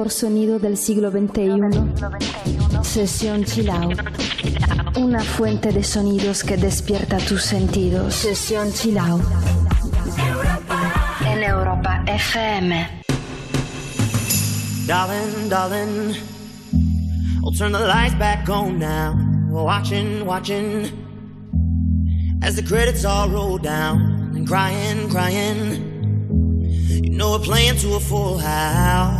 mejor sonido del siglo XXI. Sesión Chill Out. Una fuente de sonidos que despierta tus sentidos. Sesión Chill Out. En Europa FM. Darling, darling, turn the lights back on now. Watching, watching, as the credits all roll down, and crying, crying. You know we're playing to a full house,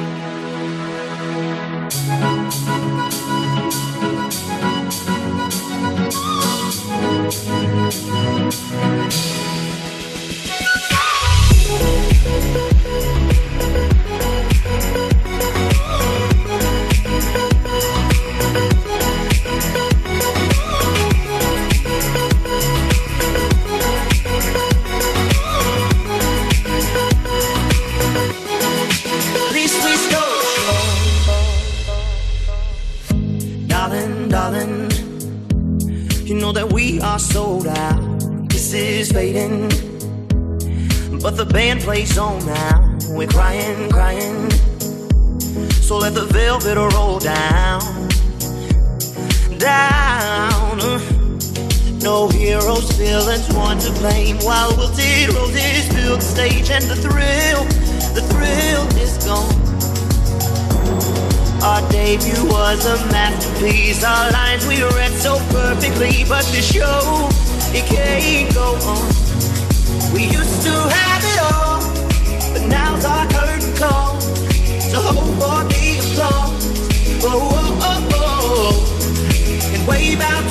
We are sold out. This is fading, but the band plays on now. We're crying, crying. So let the velvet roll down, down. No heroes, villains, one to blame. While wilted roses fill the stage, and the thrill, the thrill is gone. Our debut was a masterpiece. Our lines we read so perfectly, but the show it can't go on. We used to have it all, but now's our curtain call. So hold for the applause. Oh, oh, oh, oh. And wave out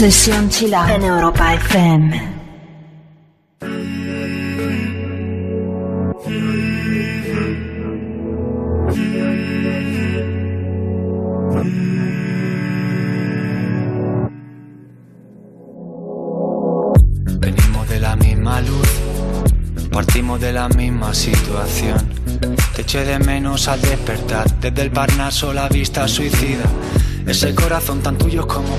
Sesión Chill Out en Europa FM. Venimos de la misma luz, partimos de la misma situación. Te eché de menos al despertar, desde el Parnaso la vista suicida. Ese corazón tan tuyo como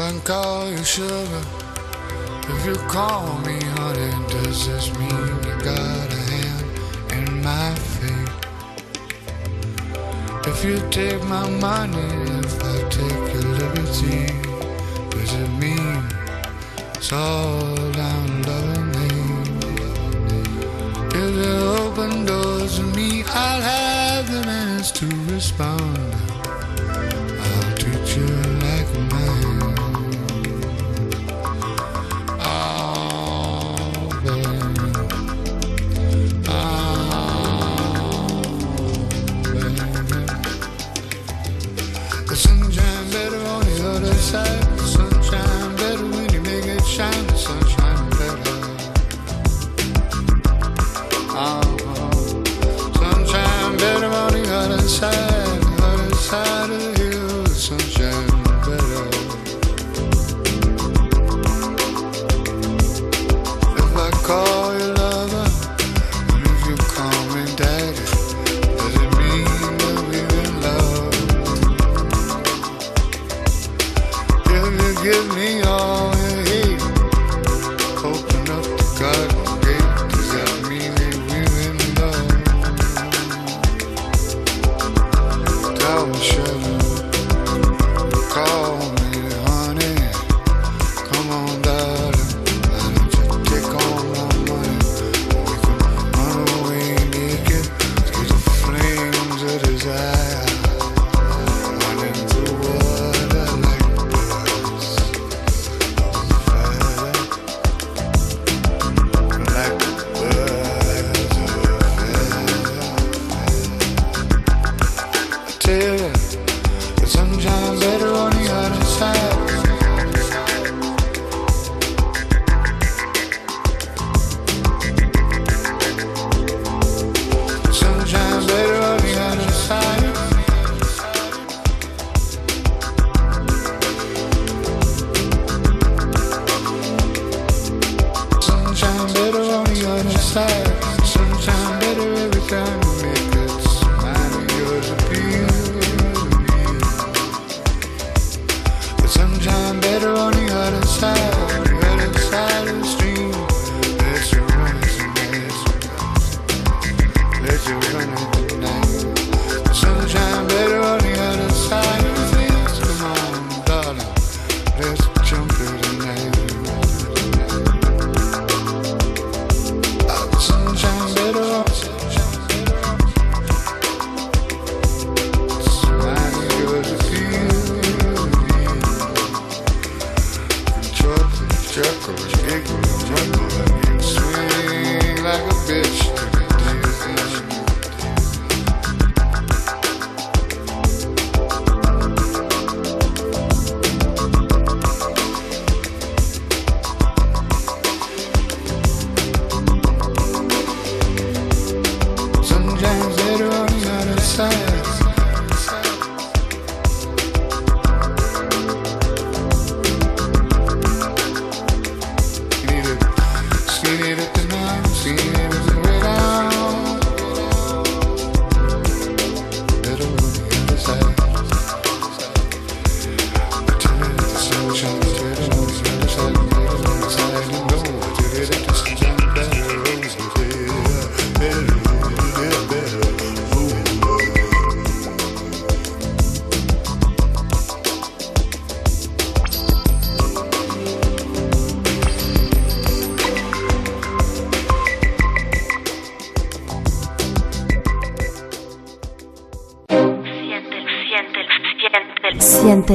I call you sugar, if you call me honey, does this mean you got a hand in my fate? If you take my money, if I take your liberty, does it mean it's all down loving me? If you open doors to me, I'll have the minutes to respond.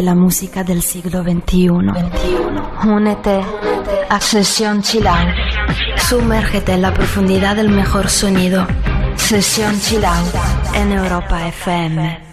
La música del siglo XXI. Únete a Sesión Chill. Sumérgete en la profundidad del mejor sonido. Sesión Chill en Europa FM.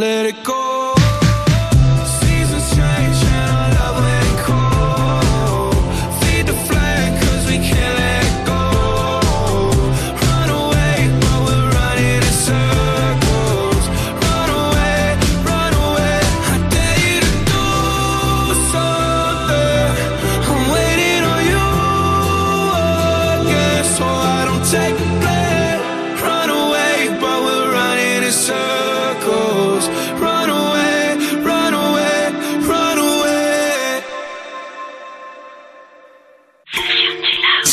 Let it go.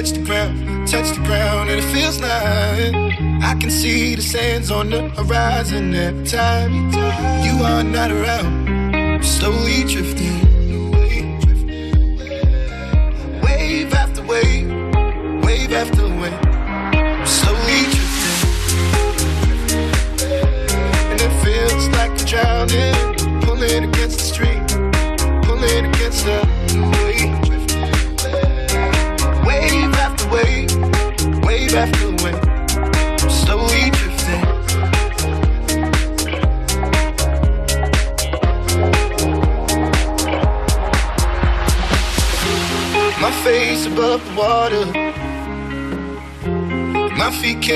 touch the ground, touch the ground, and it feels like I can see the sands on the horizon every time. You are not around, slowly drifting.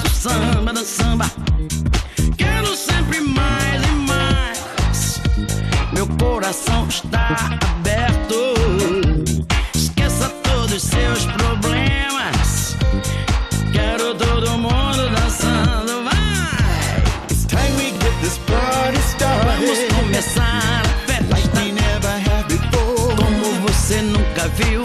faço samba do samba. Quero sempre mais e mais. Meu coração está aberto. Esqueça todos seus problemas. Quero todo mundo dançando. Vai! It's time we get this party started. Vamos começar a festa. Like we never had before. Como você nunca viu.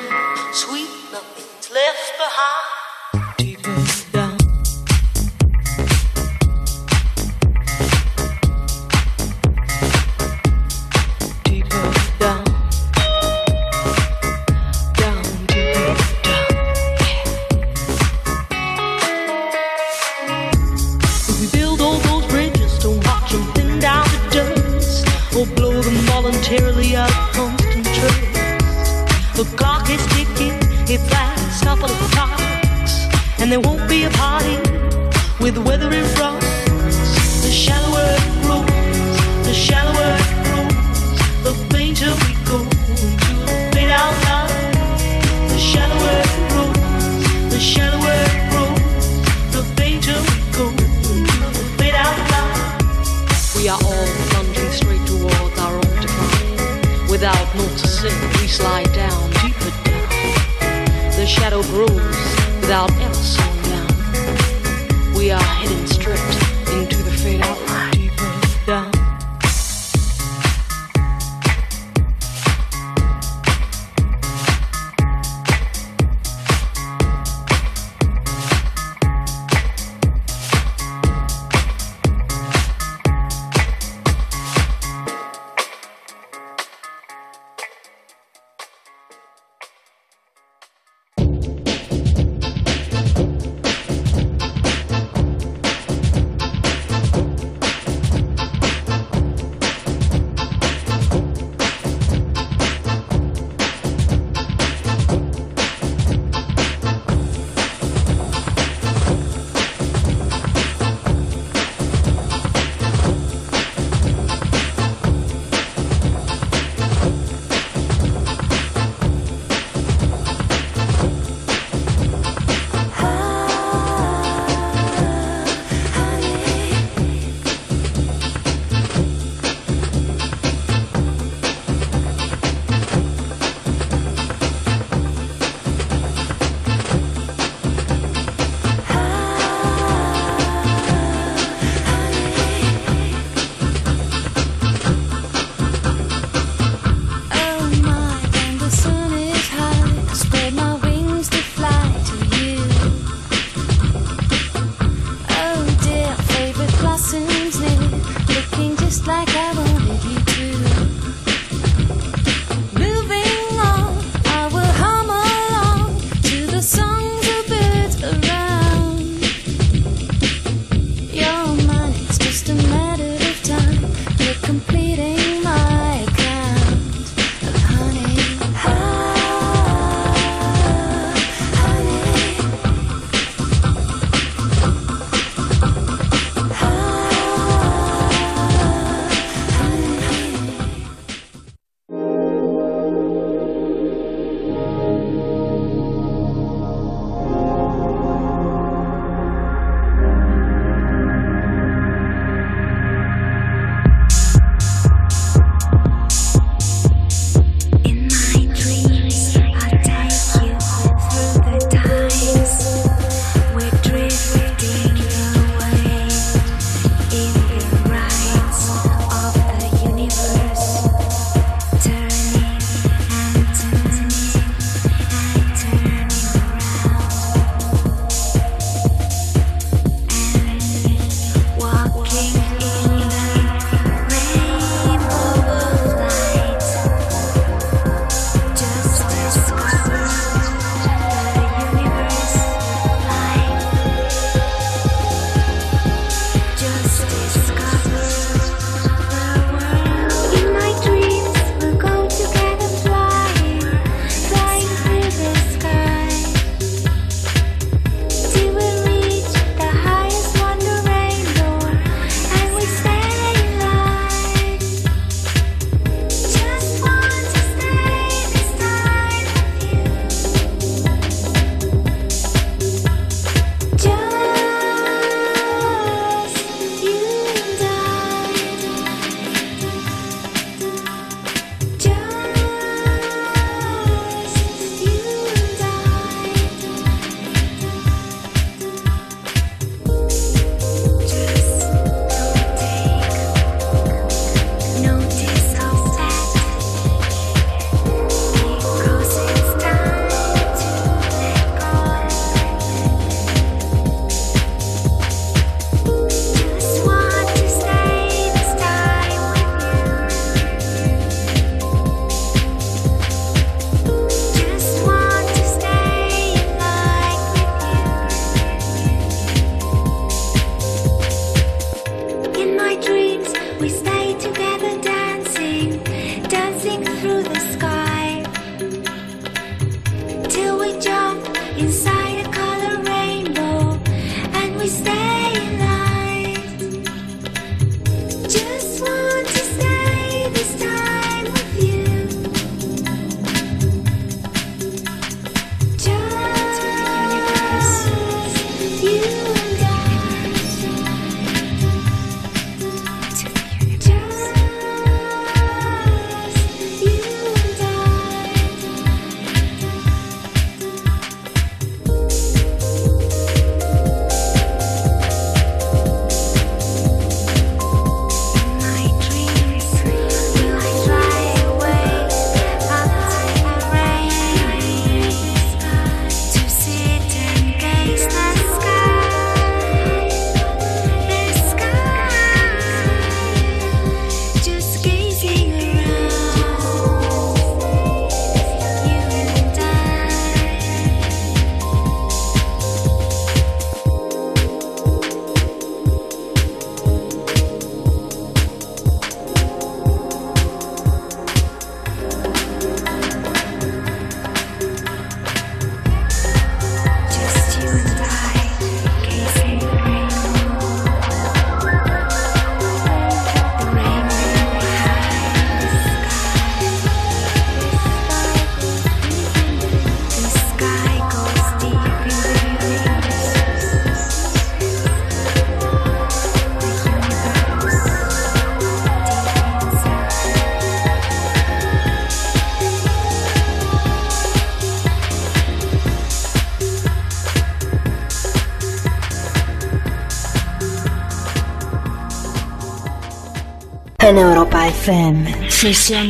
Antenne Europa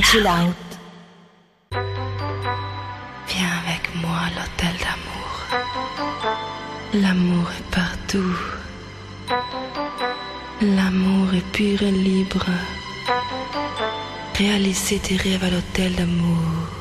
chill out. Viens avec moi à l'hôtel d'amour. L'amour est partout. L'amour est pur et libre. Réalisez tes rêves à l'hôtel d'amour.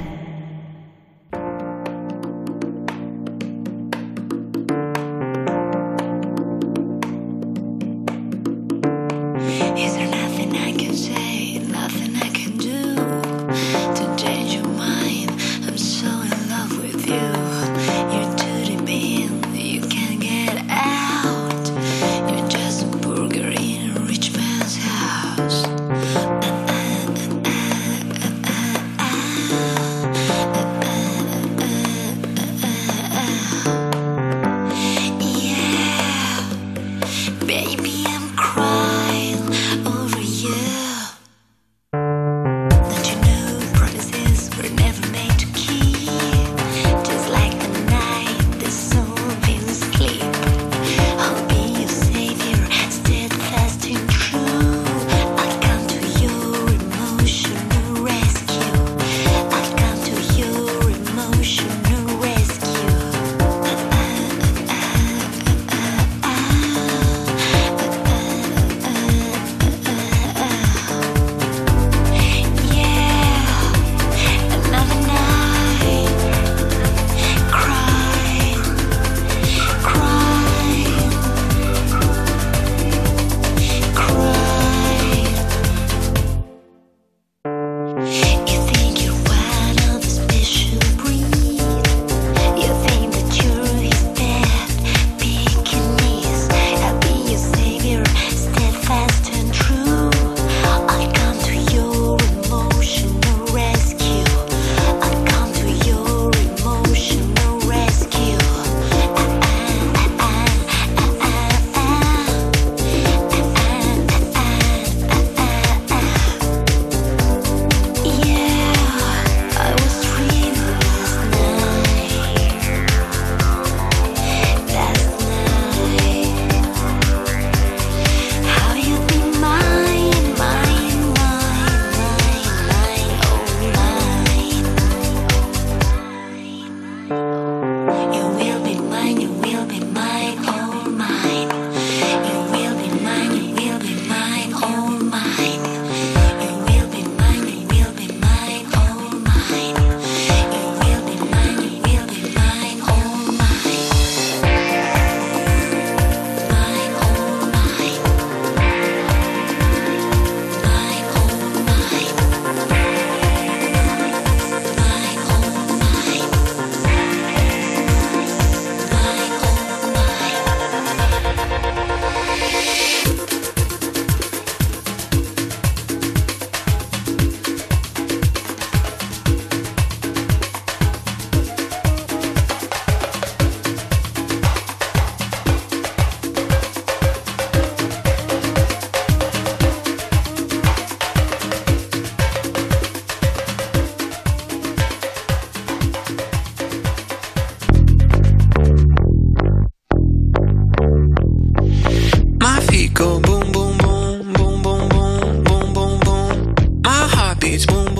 It's when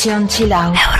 sesión chill out.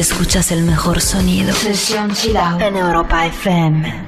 escuchas el mejor sonido. Sesión Chilao en Europa FM.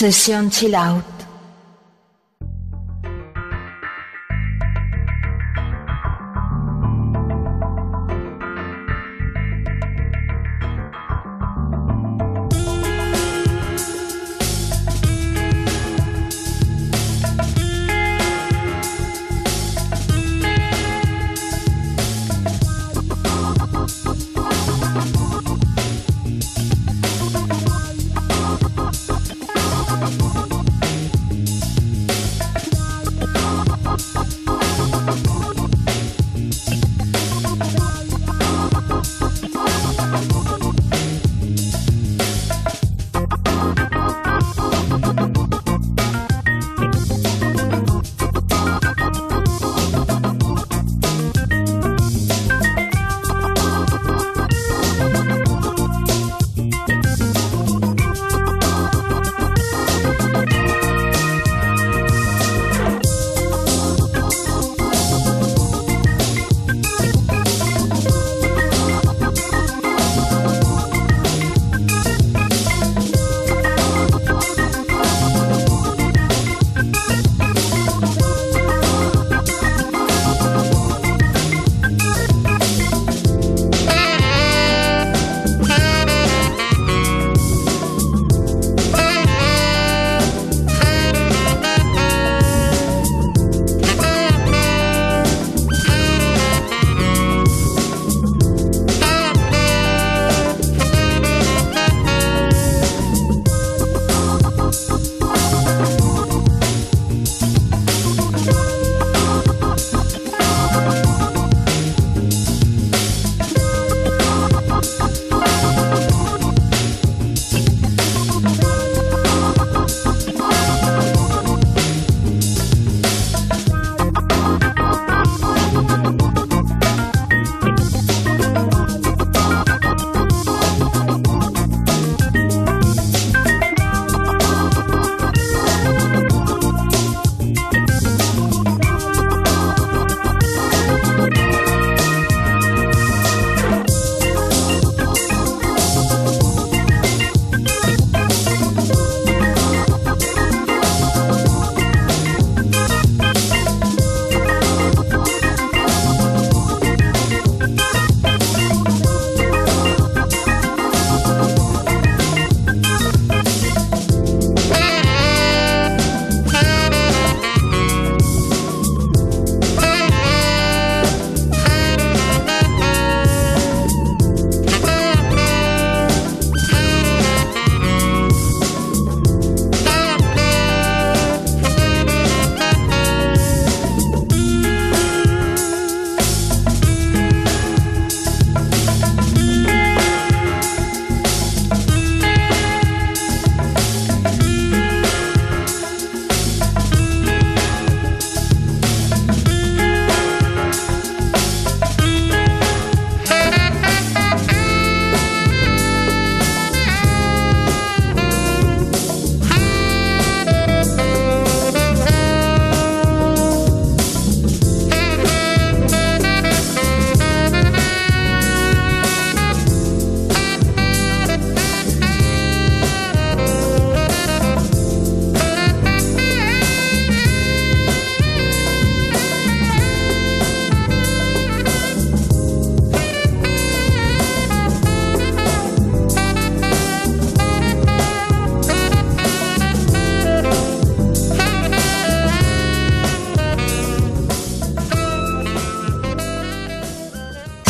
Session Chill Out.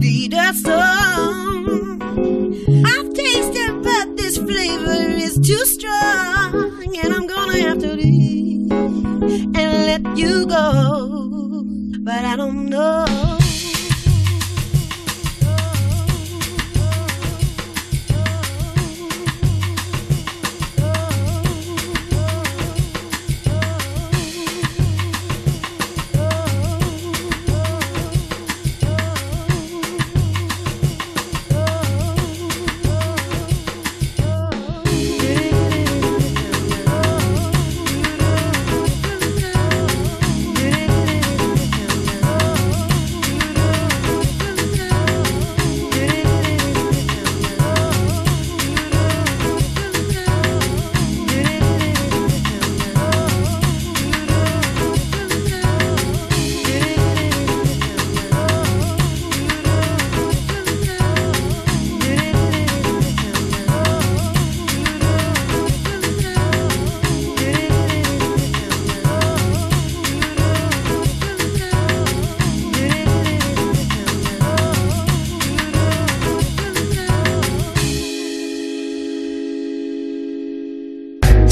Need a song. I've tasted, but this flavor is too strong, and I'm gonna have to leave and let you go. But I don't know.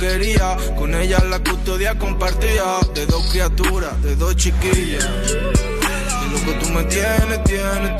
quería. Con ella la custodia compartía de dos criaturas, de dos chiquillas. Y lo que tú me tienes, tienes,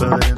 but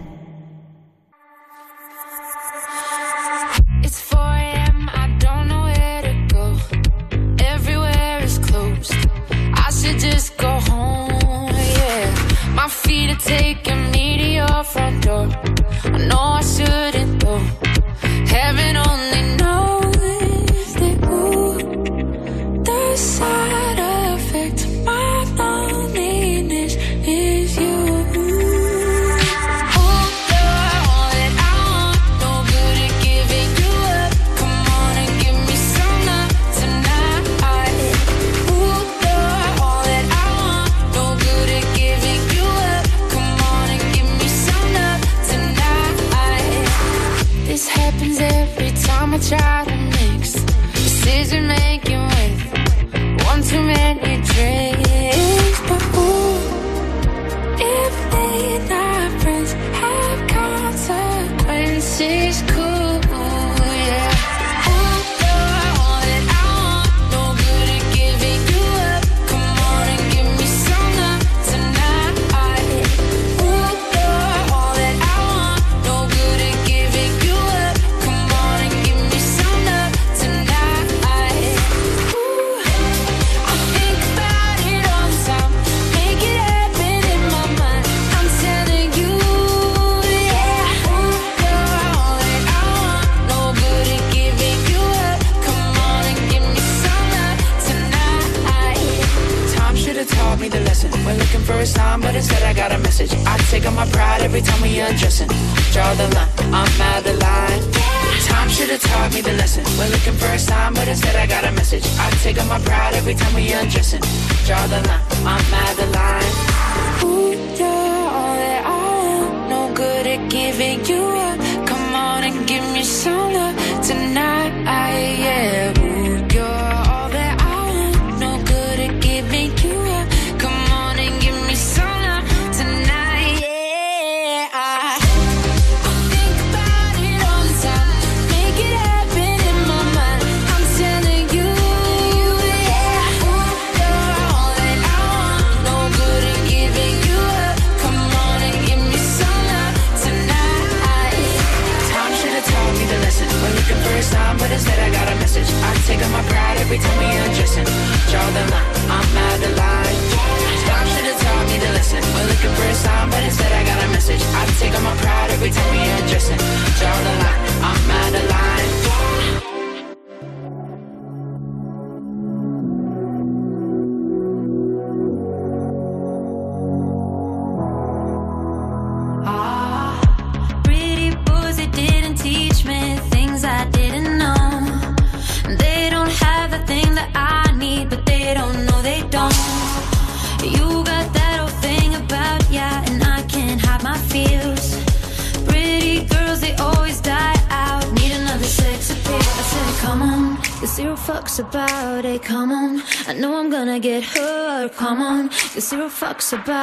about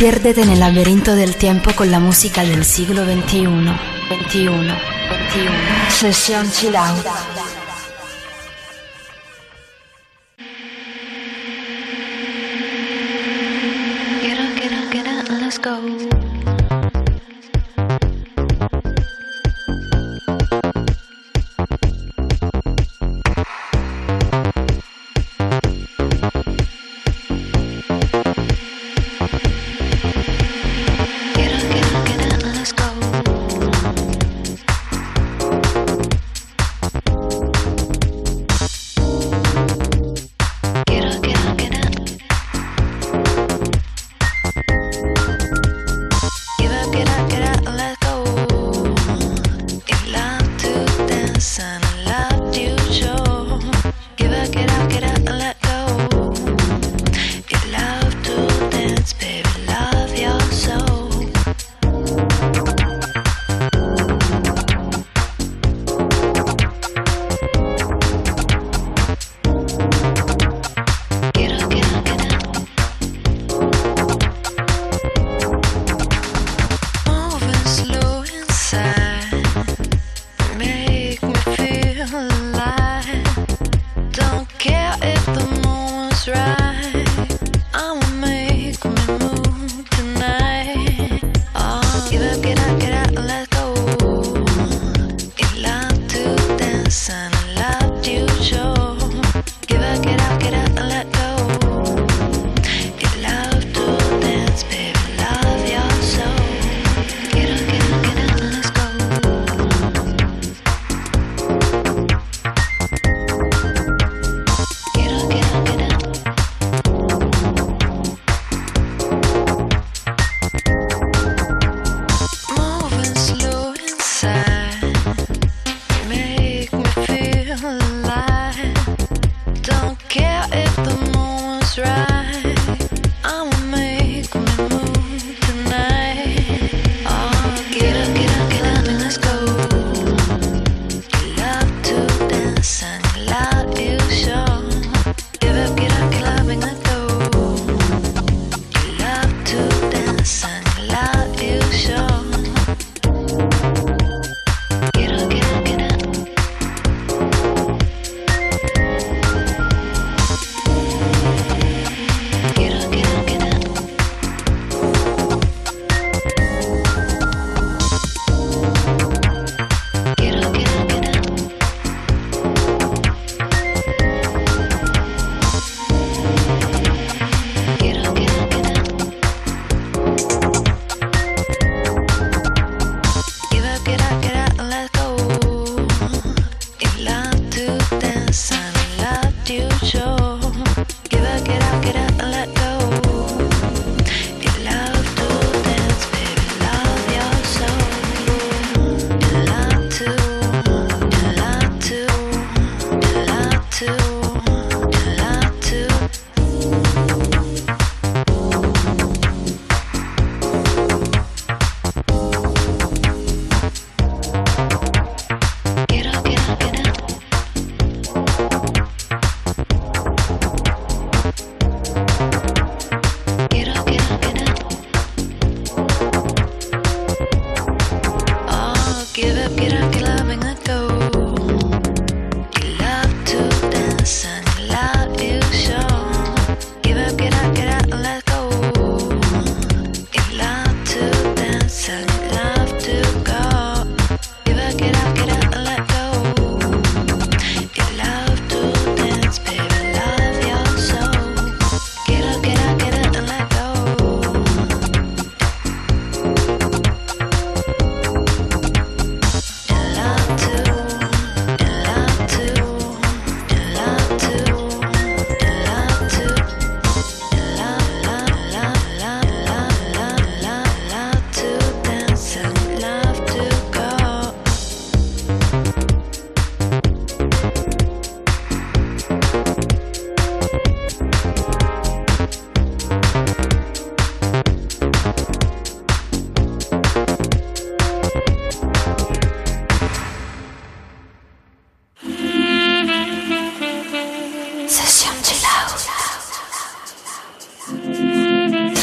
Piérdete en el laberinto del tiempo con la música del siglo XXI. 21, 21. Sesión Chill go.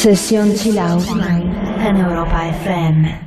Sesión chill en Europa FM.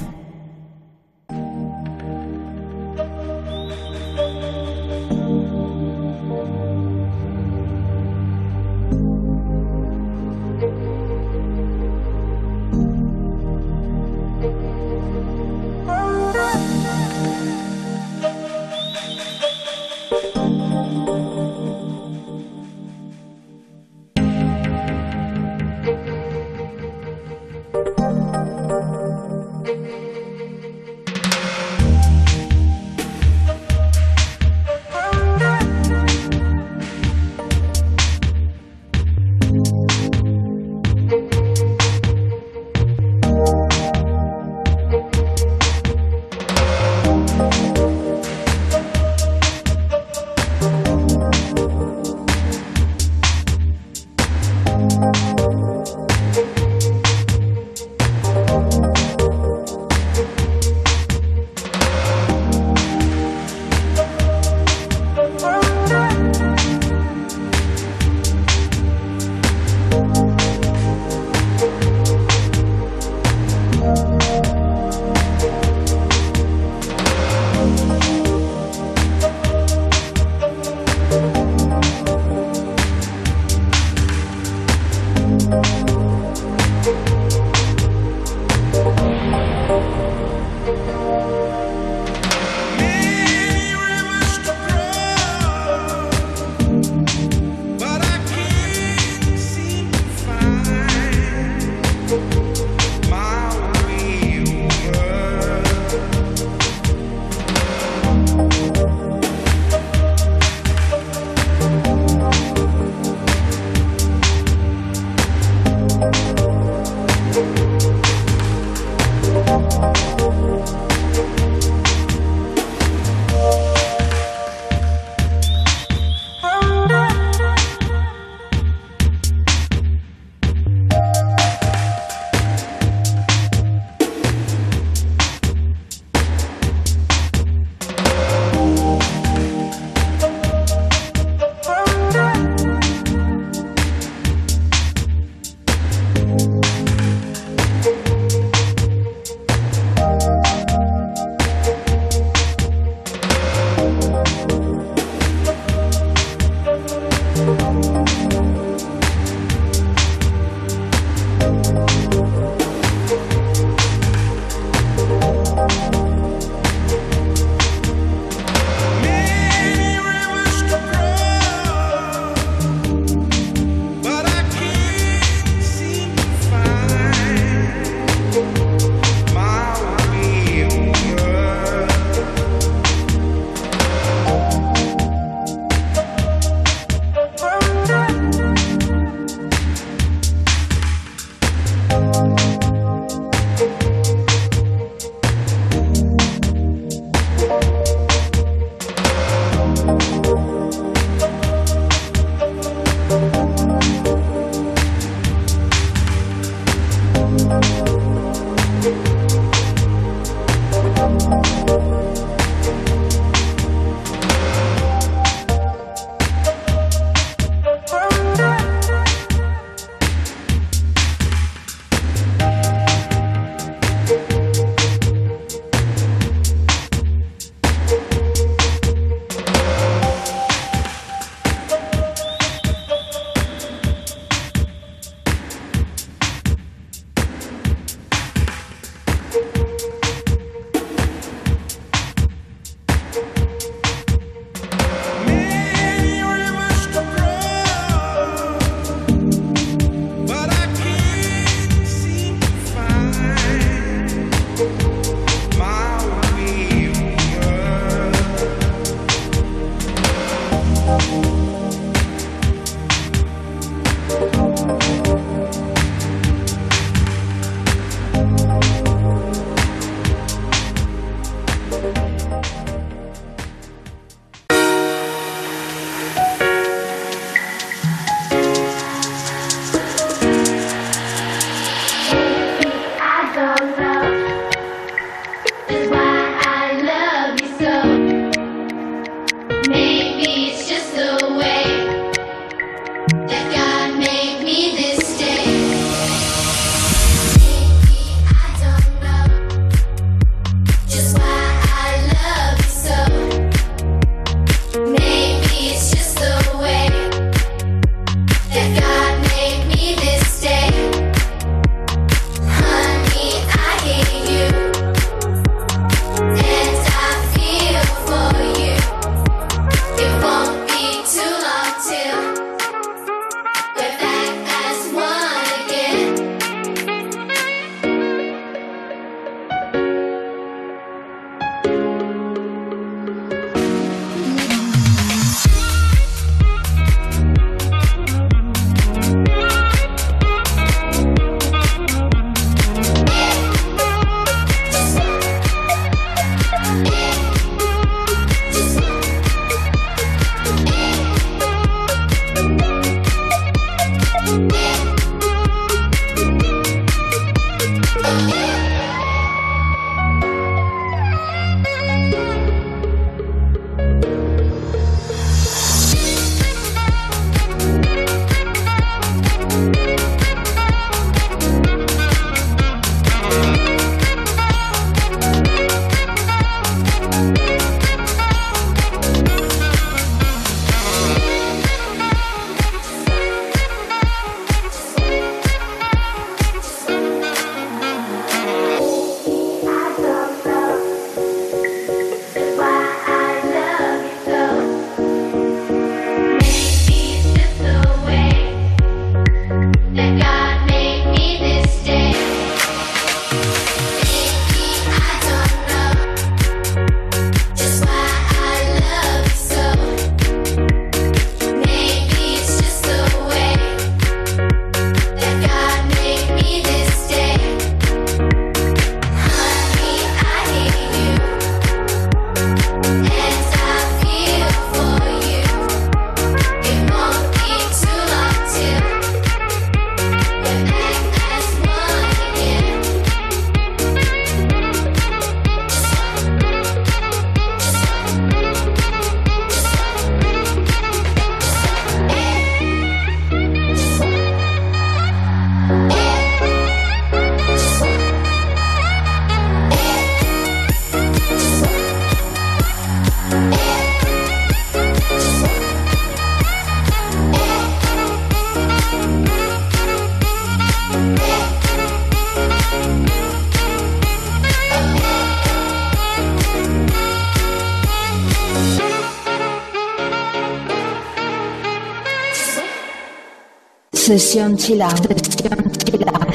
Sesión. Sesión.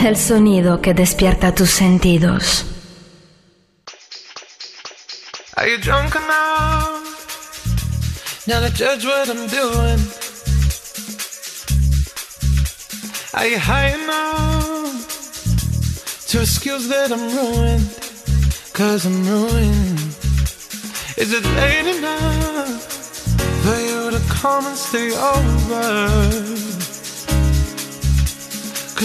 El sonido que despierta tus sentidos. Are you drunk enough? Now to judge what I'm doing. Are you high enough to excuse that I'm ruined? Cause I'm ruined. Is it late enough for you to come and stay over?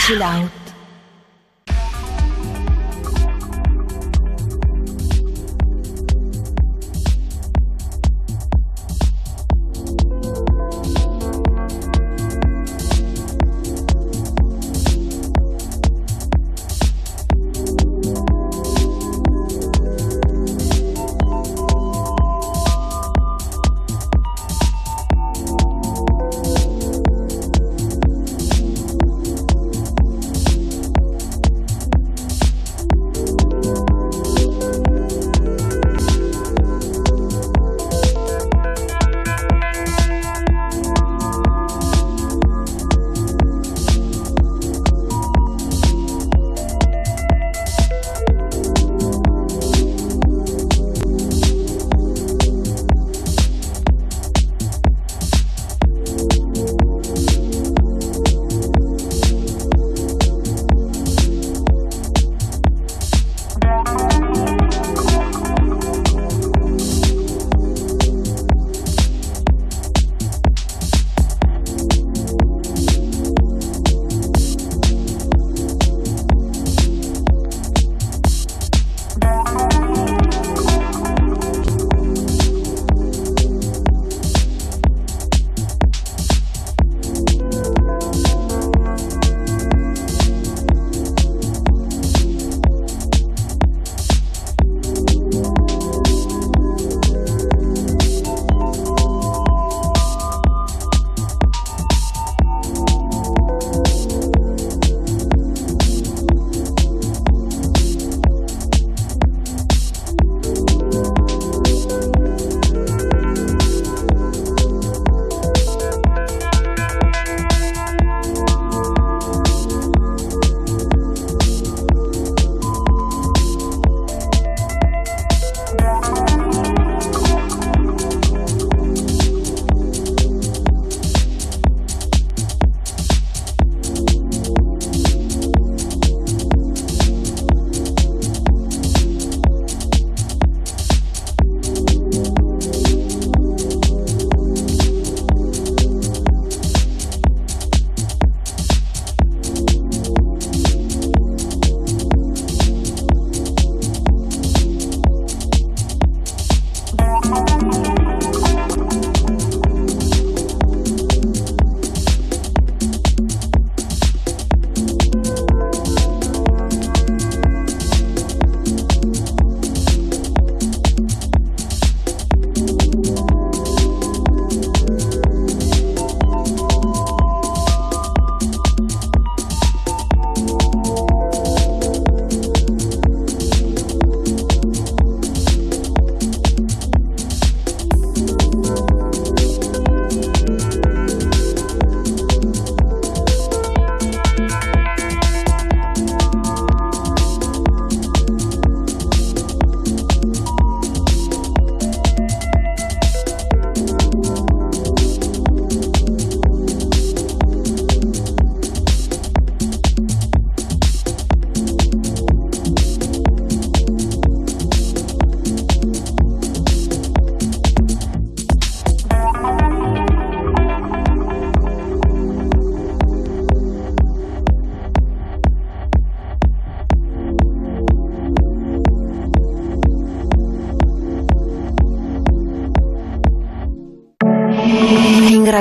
凄凉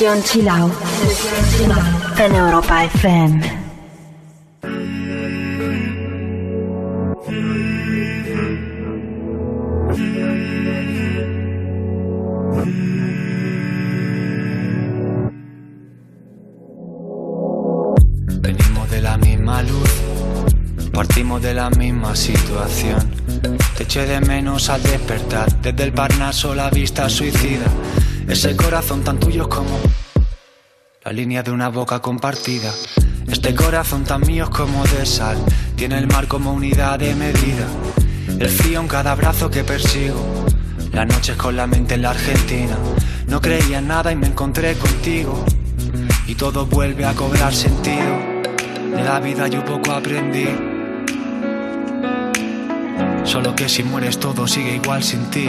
Sesión chill out. En Europa FM. Venimos de la misma luz, partimos de la misma situación. Te eché de menos al despertar, desde el Parnaso la vista suicida. Ese corazón tan tuyo como la línea de una boca compartida. Este corazón tan mío como de sal, tiene el mar como unidad de medida. El frío en cada brazo que persigo, las noches con la mente en la Argentina. No creía en nada y me encontré contigo y todo vuelve a cobrar sentido. De la vida yo poco aprendí. Solo que si mueres todo sigue igual sin ti.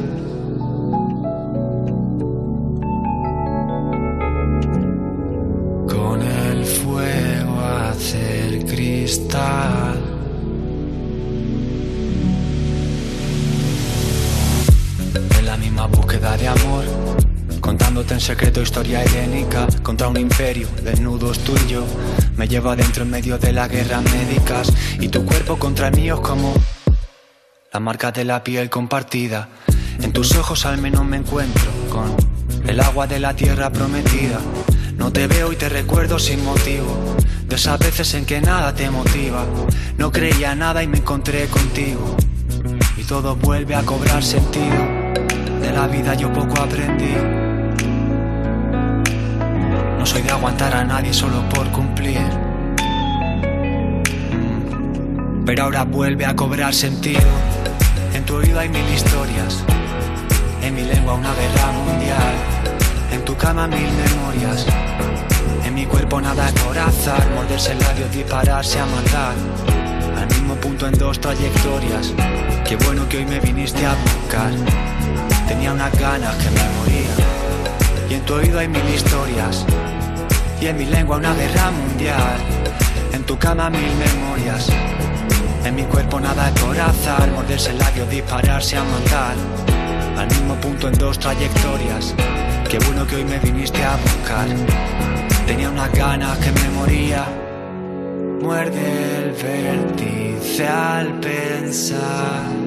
En la misma búsqueda de amor, contándote en secreto historia helénica contra un imperio, desnudos tú y. Me llevo adentro en medio de las guerras médicas y tu cuerpo contra el mío es como la marca de la piel compartida. En tus ojos al menos me encuentro con el agua de la tierra prometida. No te veo y te recuerdo sin motivo. De esas veces en que nada te motiva. No creía nada y me encontré contigo. Y todo vuelve a cobrar sentido. De la vida yo poco aprendí. No soy de aguantar a nadie solo por cumplir. Pero ahora vuelve a cobrar sentido. En tu oído hay mil historias. En mi lengua una guerra mundial. En tu cama mil memorias. En mi cuerpo nada es por. Morderse el labio, dispararse a matar. Al mismo punto en dos trayectorias. Qué bueno que hoy me viniste a buscar. Tenía unas ganas que me moría. Y en tu oído hay mil historias. Y en mi lengua una guerra mundial. En tu cama mil memorias. En mi cuerpo nada es por. Morderse el labio, dispararse a matar. Al mismo punto en dos trayectorias. Qué bueno que hoy me viniste a buscar. Tenía unas ganas que me moría. Muerde el vértice al pensar.